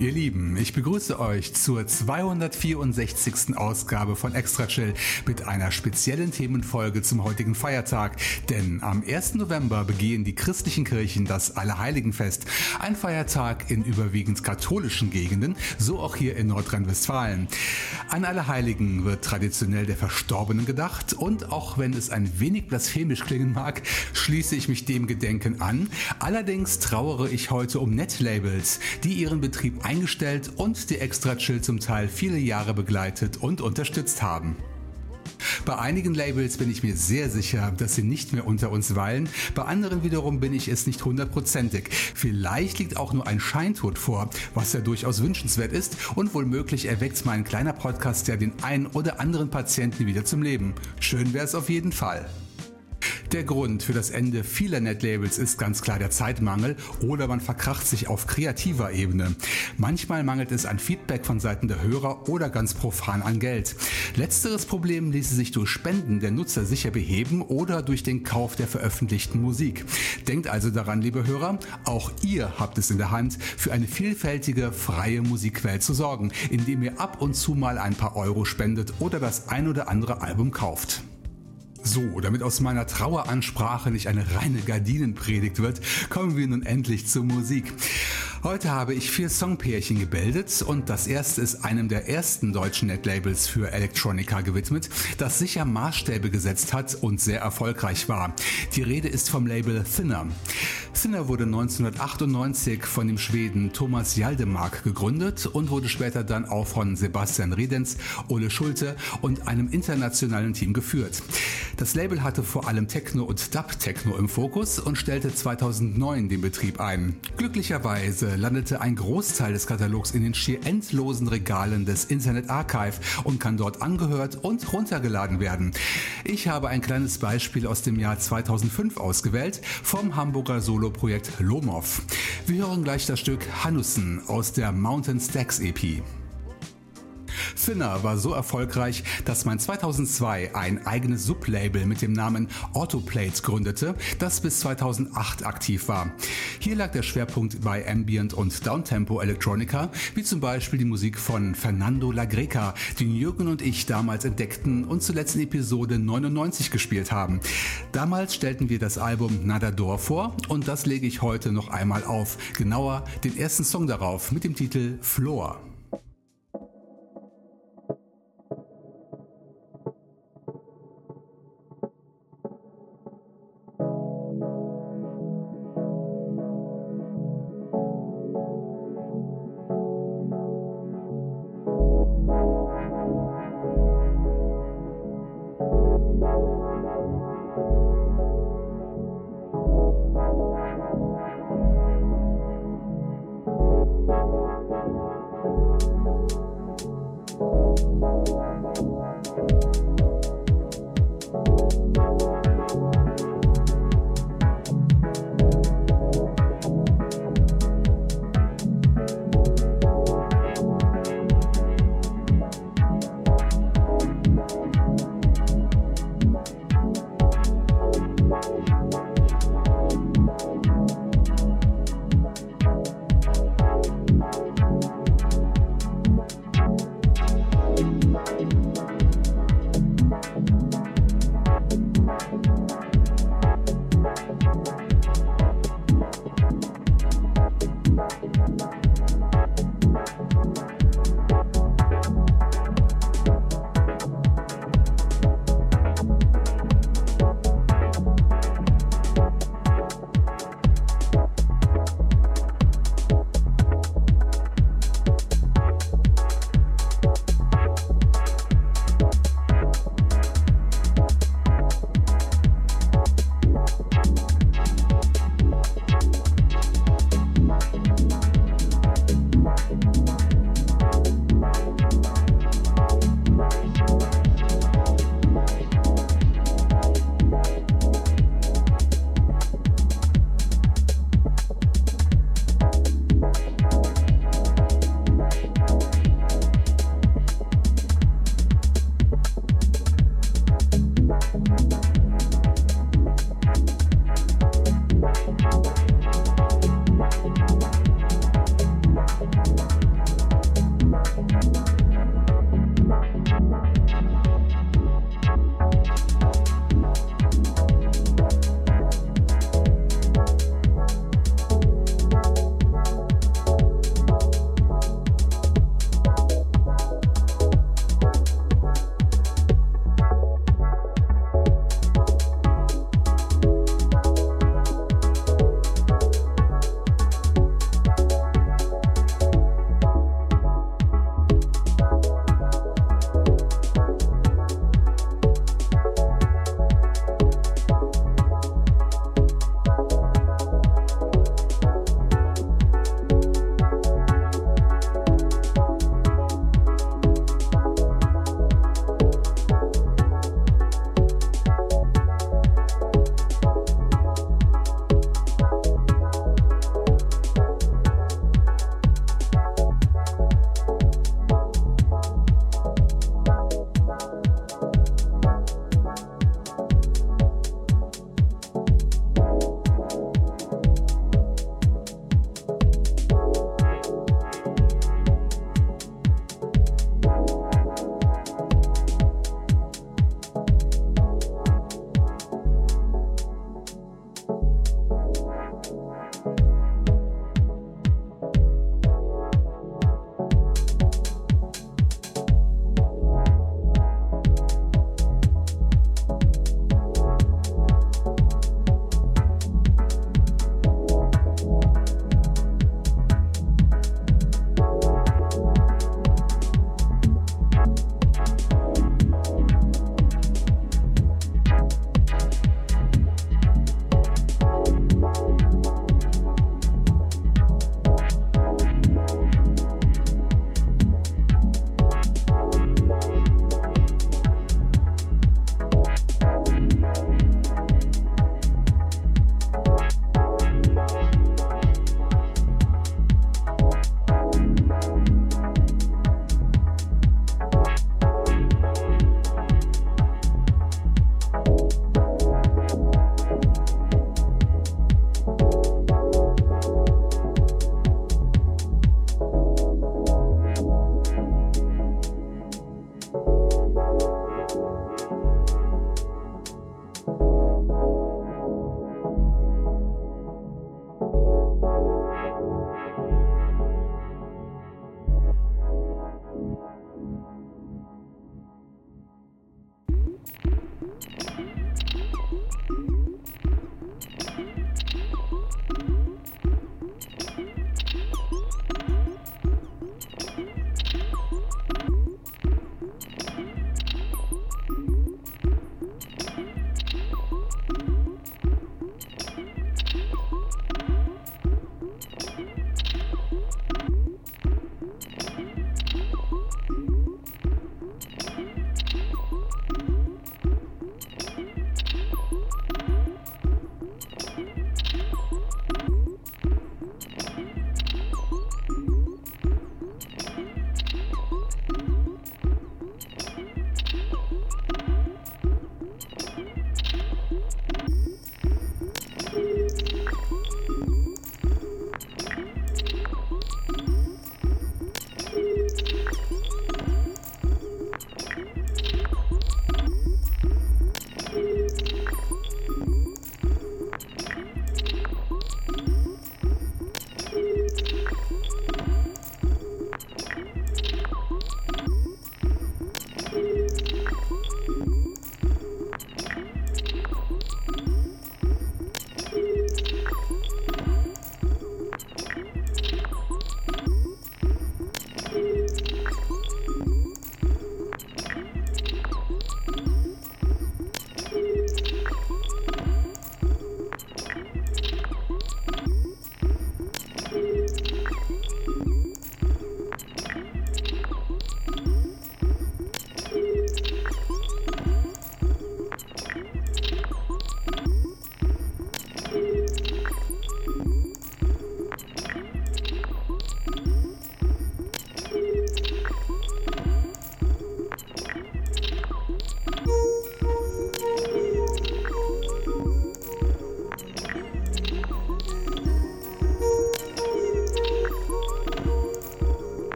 Ihr Lieben, ich begrüße euch zur 264. Ausgabe von Extra Chill mit einer speziellen Themenfolge zum heutigen Feiertag. Denn am 1. November begehen die christlichen Kirchen das Allerheiligenfest. Ein Feiertag in überwiegend katholischen Gegenden, so auch hier in Nordrhein-Westfalen. An Allerheiligen wird traditionell der Verstorbenen gedacht und auch wenn es ein wenig blasphemisch klingen mag, schließe ich mich dem Gedenken an. Allerdings trauere ich heute um Netlabels, die ihren Betrieb eingestellt und die Extra Chill zum Teil viele Jahre begleitet und unterstützt haben. Bei einigen Labels bin ich mir sehr sicher, dass sie nicht mehr unter uns weilen. Bei anderen wiederum bin ich es nicht hundertprozentig. Vielleicht liegt auch nur ein Scheintod vor, was ja durchaus wünschenswert ist und womöglich erweckt mein kleiner Podcast ja den einen oder anderen Patienten wieder zum Leben. Schön wäre es auf jeden Fall. Der Grund für das Ende vieler Netlabels ist ganz klar der Zeitmangel oder man verkracht sich auf kreativer Ebene. Manchmal mangelt es an Feedback von Seiten der Hörer oder ganz profan an Geld. Letzteres Problem ließe sich durch Spenden der Nutzer sicher beheben oder durch den Kauf der veröffentlichten Musik. Denkt also daran, liebe Hörer, auch ihr habt es in der Hand, für eine vielfältige, freie Musikwelt zu sorgen, indem ihr ab und zu mal ein paar Euro spendet oder das ein oder andere Album kauft. So, damit aus meiner Traueransprache nicht eine reine Gardinenpredigt wird, kommen wir nun endlich zur Musik. Heute habe ich vier Songpärchen gebildet und das erste ist einem der ersten deutschen Netlabels für Electronica gewidmet, das sicher Maßstäbe gesetzt hat und sehr erfolgreich war. Die Rede ist vom Label Thinner. Thinner wurde 1998 von dem Schweden Thomas Jaldemark gegründet und wurde später dann auch von Sebastian Redens, Ole Schulte und einem internationalen Team geführt. Das Label hatte vor allem Techno und Dub-Techno im Fokus und stellte 2009 den Betrieb ein. Glücklicherweise landete ein Großteil des Katalogs in den schier endlosen Regalen des Internet Archive und kann dort angehört und runtergeladen werden. Ich habe ein kleines Beispiel aus dem Jahr 2005 ausgewählt vom Hamburger Soloprojekt Lomov. Wir hören gleich das Stück Hanussen aus der Mountain Stacks EP. Thinner war so erfolgreich, dass man 2002 ein eigenes Sublabel mit dem Namen Autoplate gründete, das bis 2008 aktiv war. Hier lag der Schwerpunkt bei Ambient und Downtempo Electronica, wie zum Beispiel die Musik von Fernando La Greca, den Jürgen und ich damals entdeckten und zuletzt in Episode 99 gespielt haben. Damals stellten wir das Album Nadador vor und das lege ich heute noch einmal auf. Genauer den ersten Song darauf mit dem Titel Floor.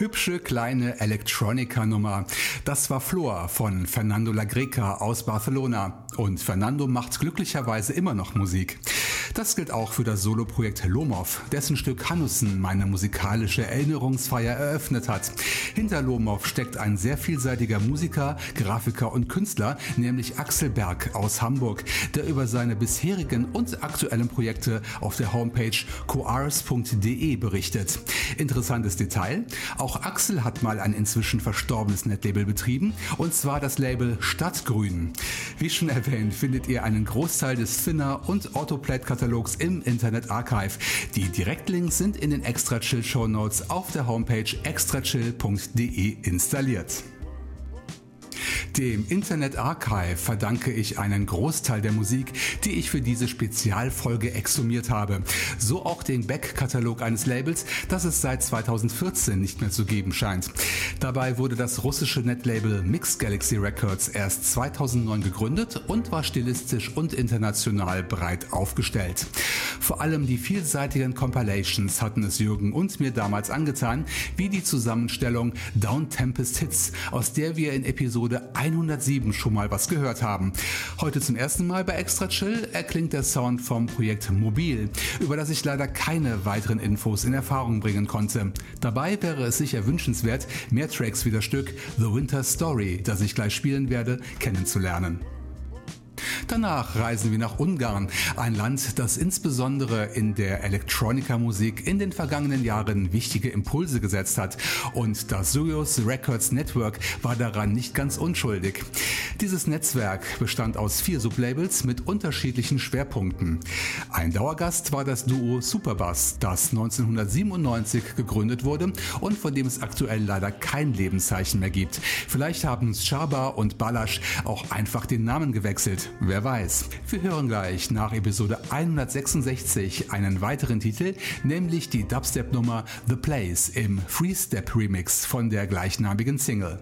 Hübsche kleine Electronica-Nummer. Das war Flor von Fernando Lagreca aus Barcelona. Und Fernando macht glücklicherweise immer noch Musik. Das gilt auch für das Soloprojekt Lomov, dessen Stück Hanussen meine musikalische Erinnerungsfeier eröffnet hat. Hinter Lomov steckt ein sehr vielseitiger Musiker, Grafiker und Künstler, nämlich Axel Berg aus Hamburg, der über seine bisherigen und aktuellen Projekte auf der Homepage coars.de berichtet. Interessantes Detail, auch Axel hat mal ein inzwischen verstorbenes Netlabel betrieben, und zwar das Label Stadtgrün. Wie schon erwähnt, findet ihr einen Großteil des Thinner und Autoplate-Katalogs im Internet Archive. Die Direktlinks sind in den Extra Chill Show Notes auf der Homepage extrachill.de installiert. Dem Internet Archive verdanke ich einen Großteil der Musik, die ich für diese Spezialfolge exhumiert habe. So auch den Back-Katalog eines Labels, das es seit 2014 nicht mehr zu geben scheint. Dabei wurde das russische Netlabel Mixed Galaxy Records erst 2009 gegründet und war stilistisch und international breit aufgestellt. Vor allem die vielseitigen Compilations hatten es Jürgen und mir damals angetan, wie die Zusammenstellung Down Tempest Hits, aus der wir in Episode 107 schon mal was gehört haben. Heute zum ersten Mal bei Extra Chill erklingt der Sound vom Projekt Mobil, über das ich leider keine weiteren Infos in Erfahrung bringen konnte. Dabei wäre es sicher wünschenswert, mehr Tracks wie das Stück The Winter Story, das ich gleich spielen werde, kennenzulernen. Danach reisen wir nach Ungarn, ein Land, das insbesondere in der Electronica-Musik in den vergangenen Jahren wichtige Impulse gesetzt hat. Und das Surius Records Network war daran nicht ganz unschuldig. Dieses Netzwerk bestand aus vier Sublabels mit unterschiedlichen Schwerpunkten. Ein Dauergast war das Duo Superbass, das 1997 gegründet wurde und von dem es aktuell leider kein Lebenszeichen mehr gibt. Vielleicht haben Schaba und Balasch auch einfach den Namen gewechselt. Wer weiß. Wir hören gleich nach Episode 166 einen weiteren Titel, nämlich die Dubstep-Nummer The Place im Freestep Remix von der gleichnamigen Single.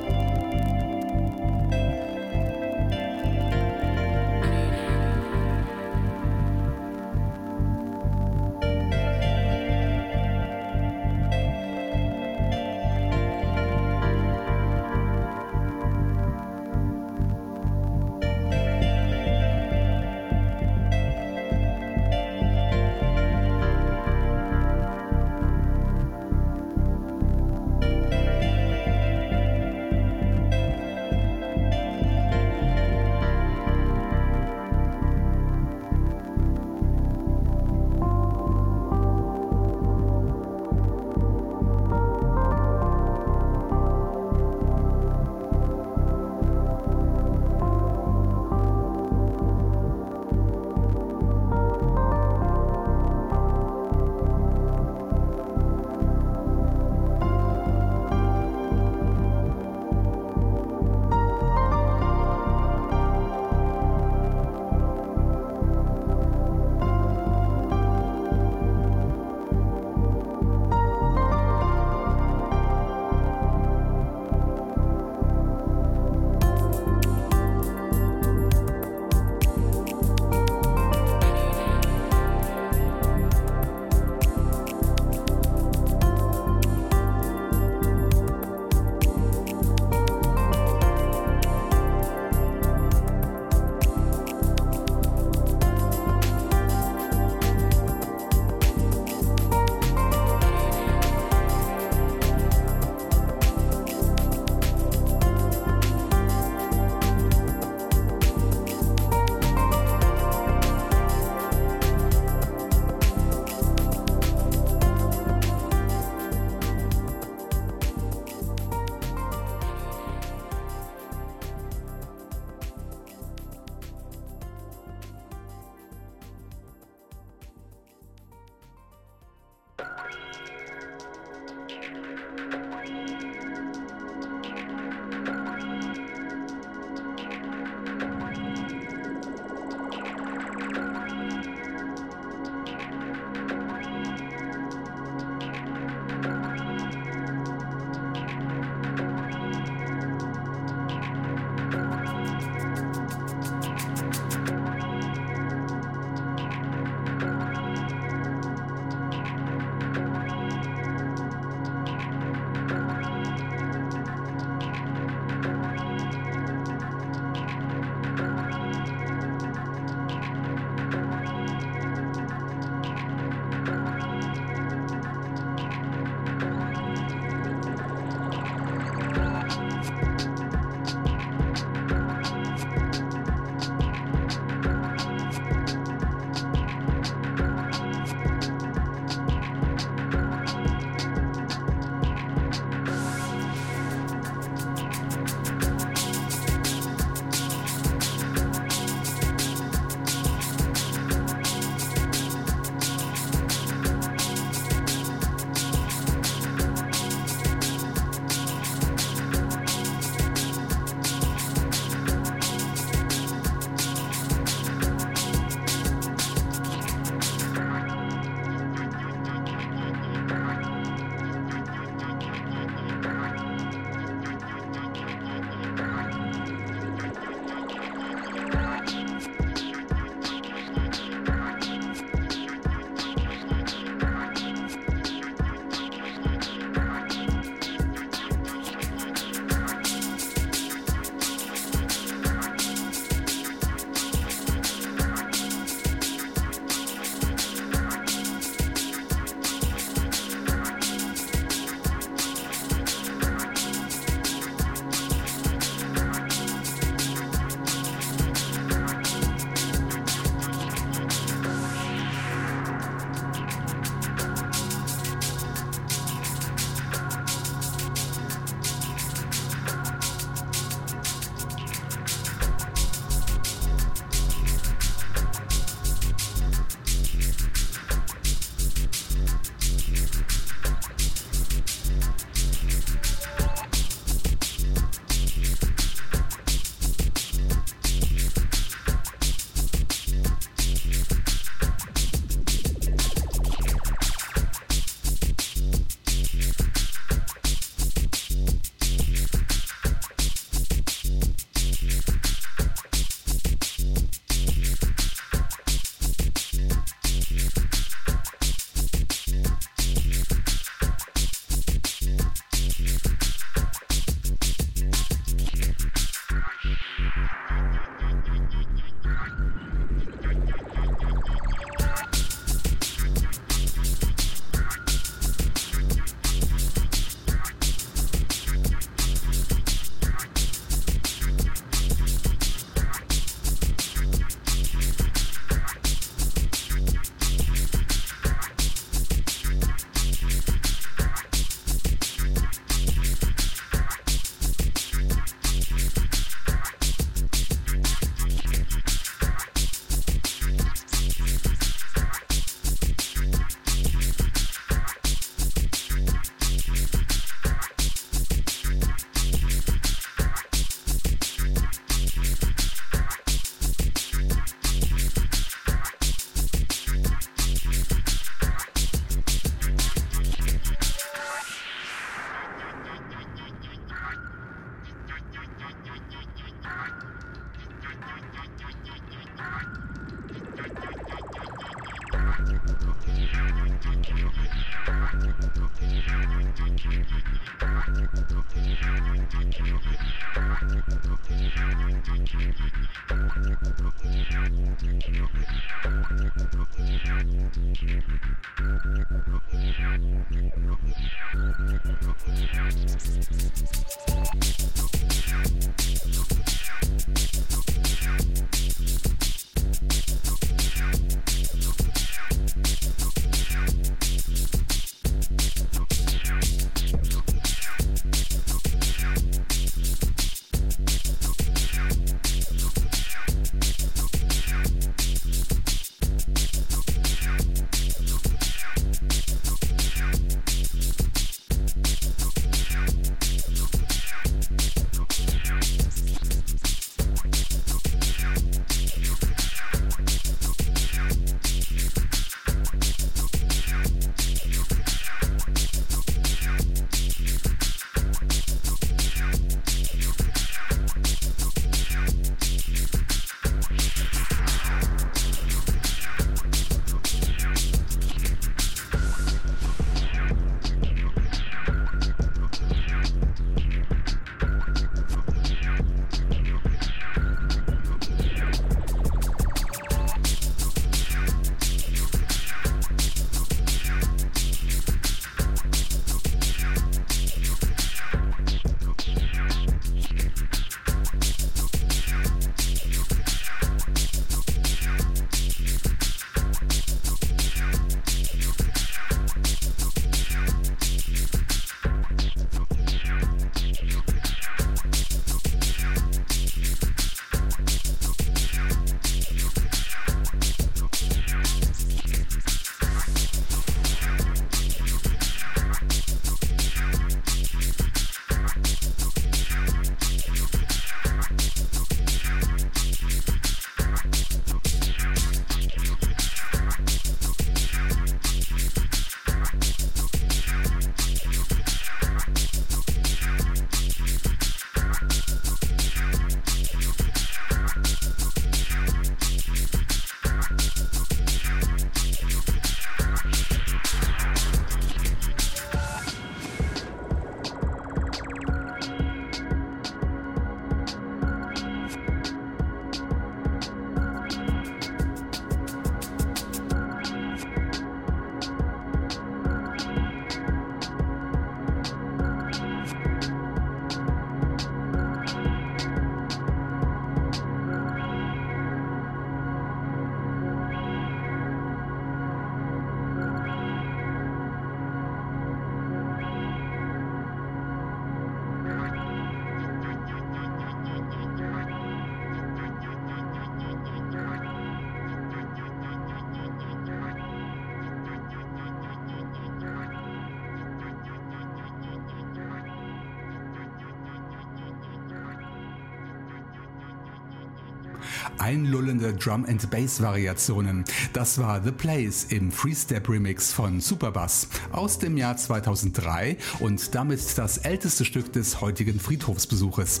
Einlullende Drum and Bass Variationen. Das war The Place im Freestep Remix von Superbass aus dem Jahr 2003 und damit das älteste Stück des heutigen Friedhofsbesuches.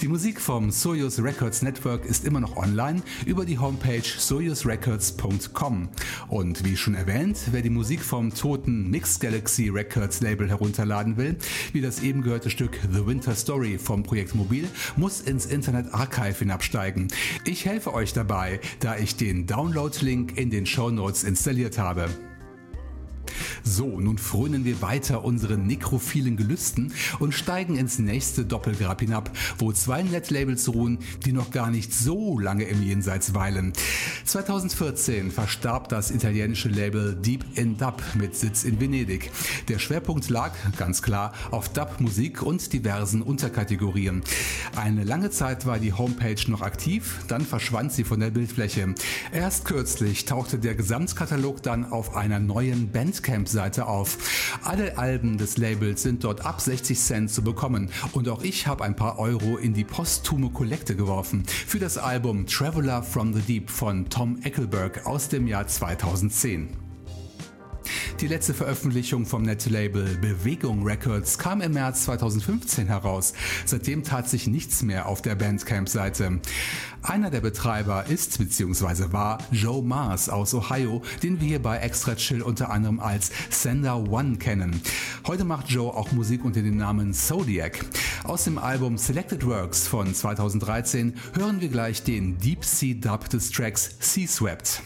Die Musik vom Soyuz Records Network ist immer noch online über die Homepage soyuzrecords.com. Und wie schon erwähnt, wer die Musik vom toten Mixed Galaxy Records Label herunterladen will, wie das eben gehörte Stück The Winter Story vom Projekt Mobil, muss ins Internet Archive hinabsteigen. Ich helfe euch dabei, da ich den Download-Link in den Show Notes installiert habe. So, nun frönen wir weiter unseren nekrophilen Gelüsten und steigen ins nächste Doppelgrab hinab, wo zwei Netlabels ruhen, die noch gar nicht so lange im Jenseits weilen. 2014 verstarb das italienische Label Deep in Dub mit Sitz in Venedig. Der Schwerpunkt lag, ganz klar, auf Dub-Musik und diversen Unterkategorien. Eine lange Zeit war die Homepage noch aktiv, dann verschwand sie von der Bildfläche. Erst kürzlich tauchte der Gesamtkatalog dann auf einer neuen Bandcamp-Seite auf. Alle Alben des Labels sind dort ab 60 Cent zu bekommen und auch ich habe ein paar Euro in die posthume Kollekte geworfen für das Album Traveler from the Deep von Tom Eckelberg aus dem Jahr 2010. Die letzte Veröffentlichung vom Netlabel Bewegung Records kam im März 2015 heraus. Seitdem tat sich nichts mehr auf der Bandcamp-Seite. Einer der Betreiber ist bzw. war Joe Mars aus Ohio, den wir hier bei Extra Chill unter anderem als Sender One kennen. Heute macht Joe auch Musik unter dem Namen Zodiac. Aus dem Album Selected Works von 2013 hören wir gleich den Deep Sea Dub des Tracks Sea Swept.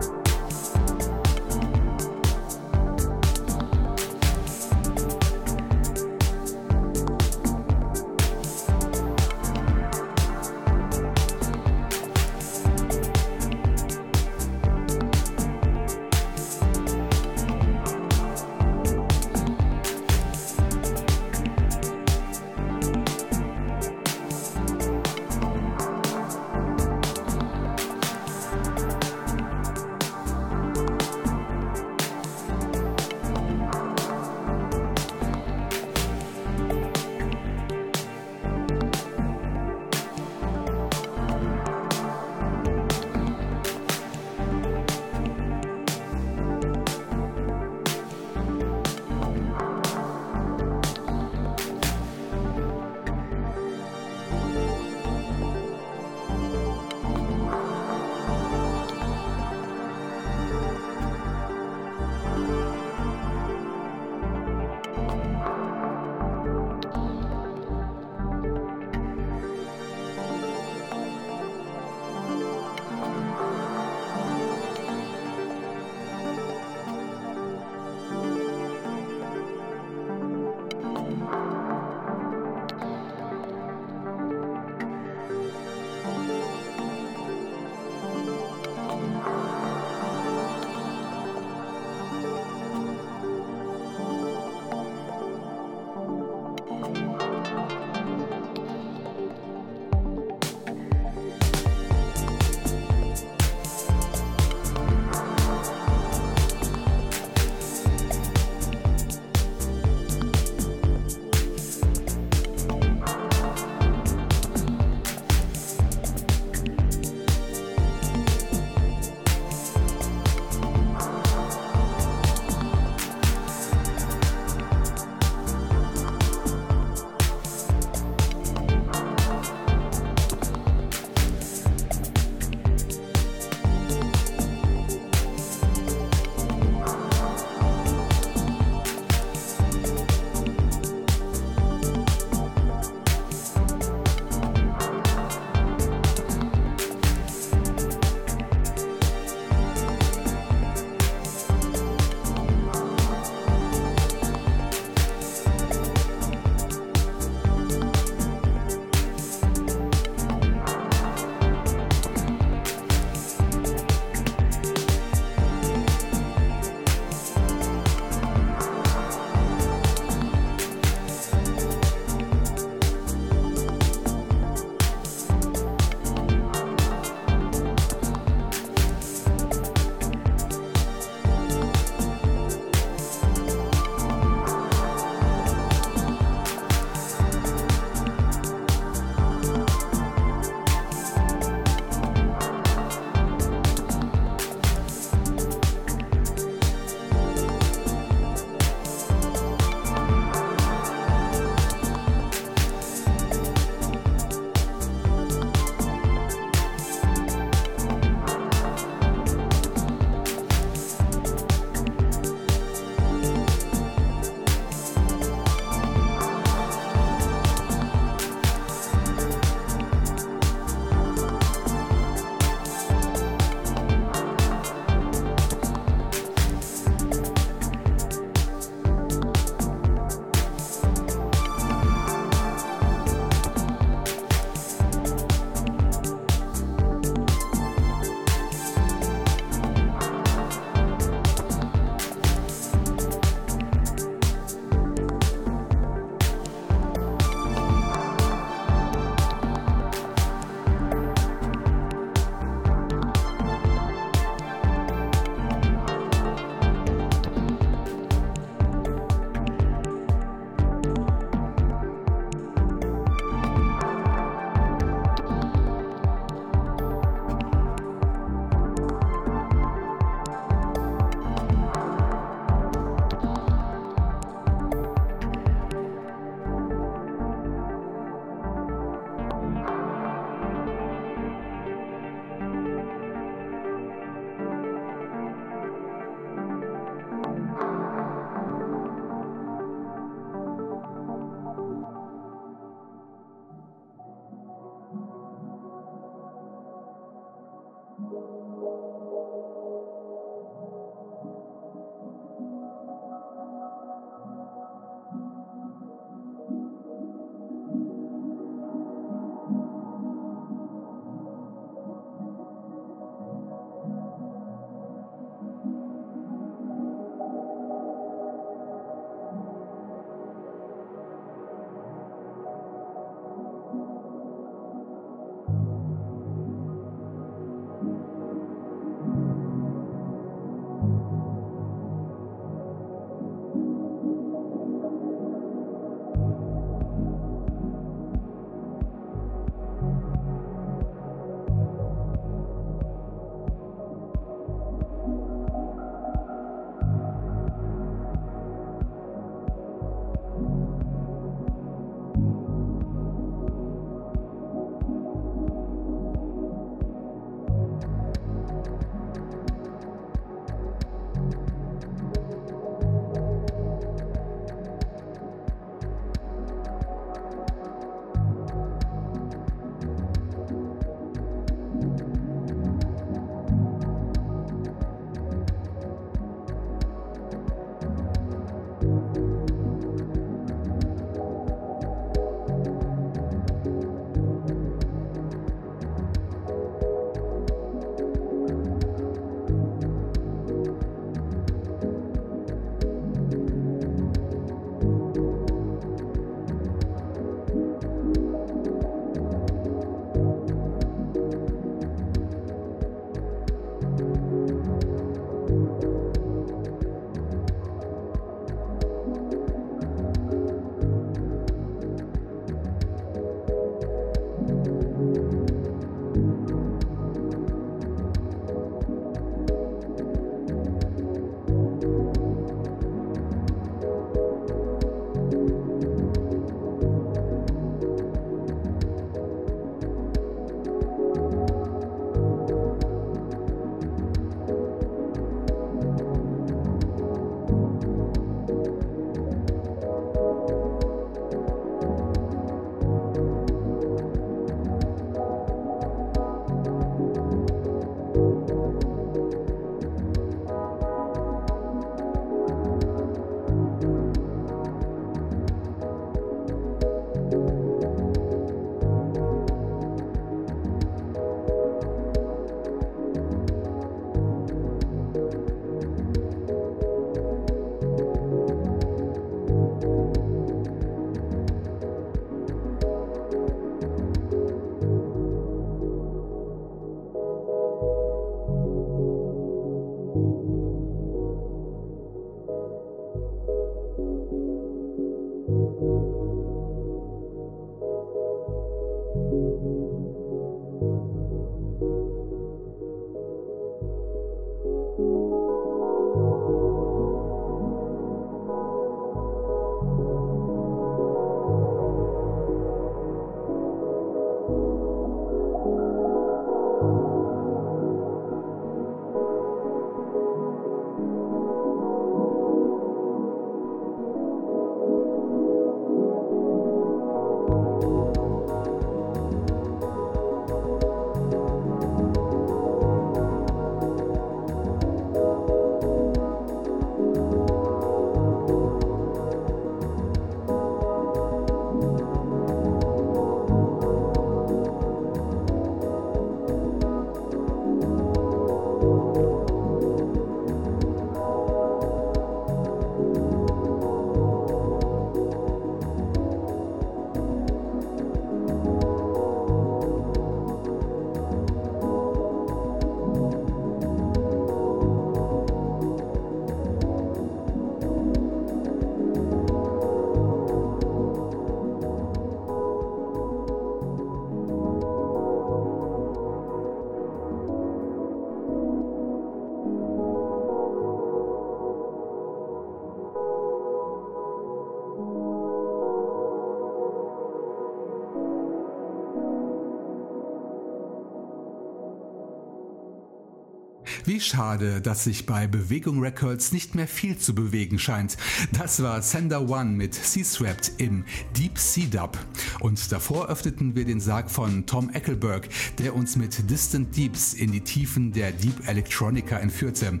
Wie schade, dass sich bei Bewegung Records nicht mehr viel zu bewegen scheint. Das war Sender One mit Sea-Swept im Deep Sea Dub. Und davor öffneten wir den Sarg von Tom Eckelberg, der uns mit Distant Deeps in die Tiefen der Deep Electronica entführte.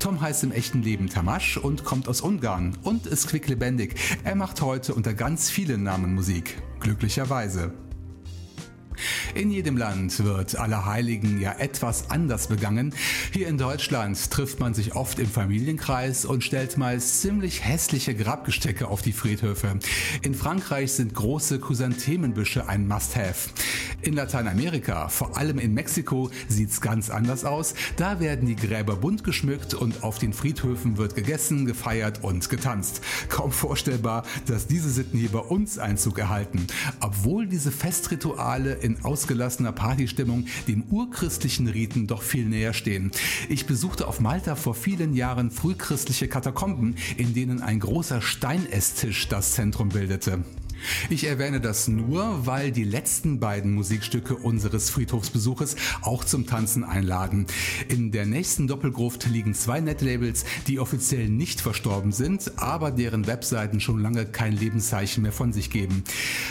Tom heißt im echten Leben Tamasch und kommt aus Ungarn und ist quicklebendig. Er macht heute unter ganz vielen Namen Musik. Glücklicherweise. In jedem Land wird Allerheiligen ja etwas anders begangen. Hier in Deutschland trifft man sich oft im Familienkreis und stellt meist ziemlich hässliche Grabgestecke auf die Friedhöfe. In Frankreich sind große Chrysanthemenbüsche ein Must-Have. In Lateinamerika, vor allem in Mexiko, sieht's ganz anders aus. Da werden die Gräber bunt geschmückt und auf den Friedhöfen wird gegessen, gefeiert und getanzt. Kaum vorstellbar, dass diese Sitten hier bei uns Einzug erhalten. Obwohl diese Festrituale in ausgelassener Partystimmung dem urchristlichen Riten doch viel näher stehen. Ich besuchte auf Malta vor vielen Jahren frühchristliche Katakomben, in denen ein großer Steinesstisch das Zentrum bildete. Ich erwähne das nur, weil die letzten beiden Musikstücke unseres Friedhofsbesuches auch zum Tanzen einladen. In der nächsten Doppelgruft liegen zwei Netlabels, die offiziell nicht verstorben sind, aber deren Webseiten schon lange kein Lebenszeichen mehr von sich geben.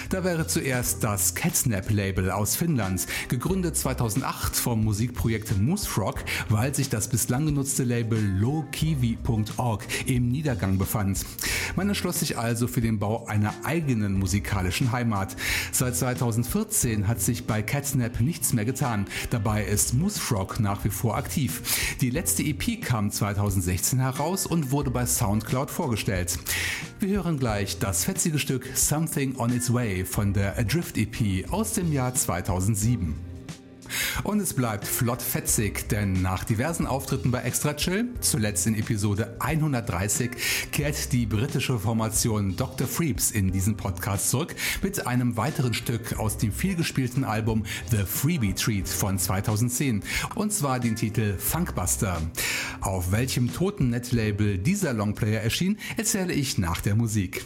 Da wäre zuerst das Catsnap-Label aus Finnland, gegründet 2008 vom Musikprojekt Moosefrog, weil sich das bislang genutzte Label lowkiwi.org im Niedergang befand. Man entschloss sich also für den Bau einer eigenen musikalischen Heimat. Seit 2014 hat sich bei Catsnap nichts mehr getan. Dabei ist Moosefrog nach wie vor aktiv. Die letzte EP kam 2016 heraus und wurde bei Soundcloud vorgestellt. Wir hören gleich das fetzige Stück Something on Its Way von der Adrift EP aus dem Jahr 2007. Und es bleibt flott fetzig, denn nach diversen Auftritten bei Extra Chill, zuletzt in Episode 130, kehrt die britische Formation Dr. Freeps in diesen Podcast zurück mit einem weiteren Stück aus dem vielgespielten Album The Freebie Treat von 2010 und zwar den Titel Funkbuster. Auf welchem toten Netlabel dieser Longplayer erschien, erzähle ich nach der Musik.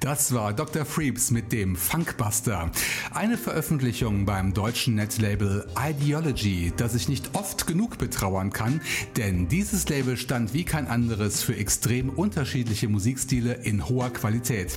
Das war Dr. Freeps mit dem Funkbuster. Eine Veröffentlichung beim deutschen Netlabel Ideology, das ich nicht oft genug betrauern kann, denn dieses Label stand wie kein anderes für extrem unterschiedliche Musikstile in hoher Qualität.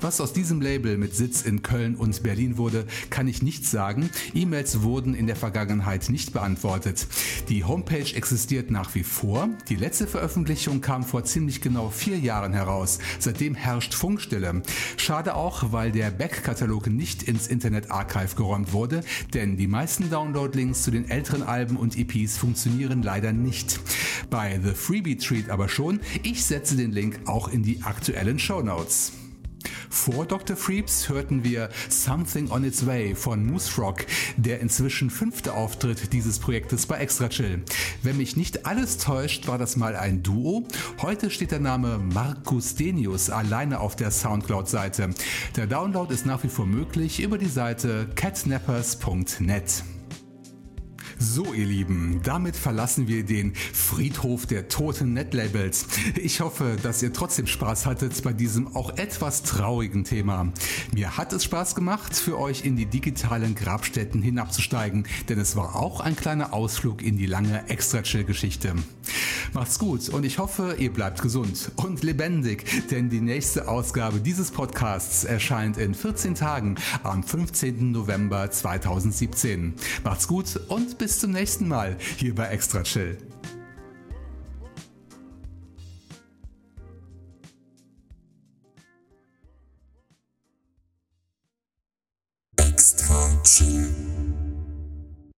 Was aus diesem Label mit Sitz in Köln und Berlin wurde, kann ich nicht sagen. E-Mails wurden in der Vergangenheit nicht beantwortet. Die Homepage existiert nach wie vor. Die letzte Veröffentlichung kam vor ziemlich genau vier Jahren heraus. Seitdem herrscht Funkstille. Schade auch, weil der Back-Katalog nicht ins Internet Archive geräumt wurde, denn die meisten Download-Links zu den älteren Alben und EPs funktionieren leider nicht. Bei The Freebie Treat aber schon. Ich setze den Link auch in die aktuellen Show Notes. Vor Dr. Freeps hörten wir Something on Its Way von Moose Frog, der inzwischen fünfte Auftritt dieses Projektes bei Extra Chill. Wenn mich nicht alles täuscht, war das mal ein Duo. Heute steht der Name Marcus Denius alleine auf der Soundcloud-Seite. Der Download ist nach wie vor möglich über die Seite catnappers.net. So, ihr Lieben, damit verlassen wir den Friedhof der toten Netlabels. Ich hoffe, dass ihr trotzdem Spaß hattet bei diesem auch etwas traurigen Thema. Mir hat es Spaß gemacht, für euch in die digitalen Grabstätten hinabzusteigen, denn es war auch ein kleiner Ausflug in die lange Extra-Chill-Geschichte. Macht's gut und ich hoffe, ihr bleibt gesund und lebendig, denn die nächste Ausgabe dieses Podcasts erscheint in 14 Tagen am 15. November 2017. Macht's gut und bis bis zum nächsten Mal hier bei Extra Chill. Extra Chill.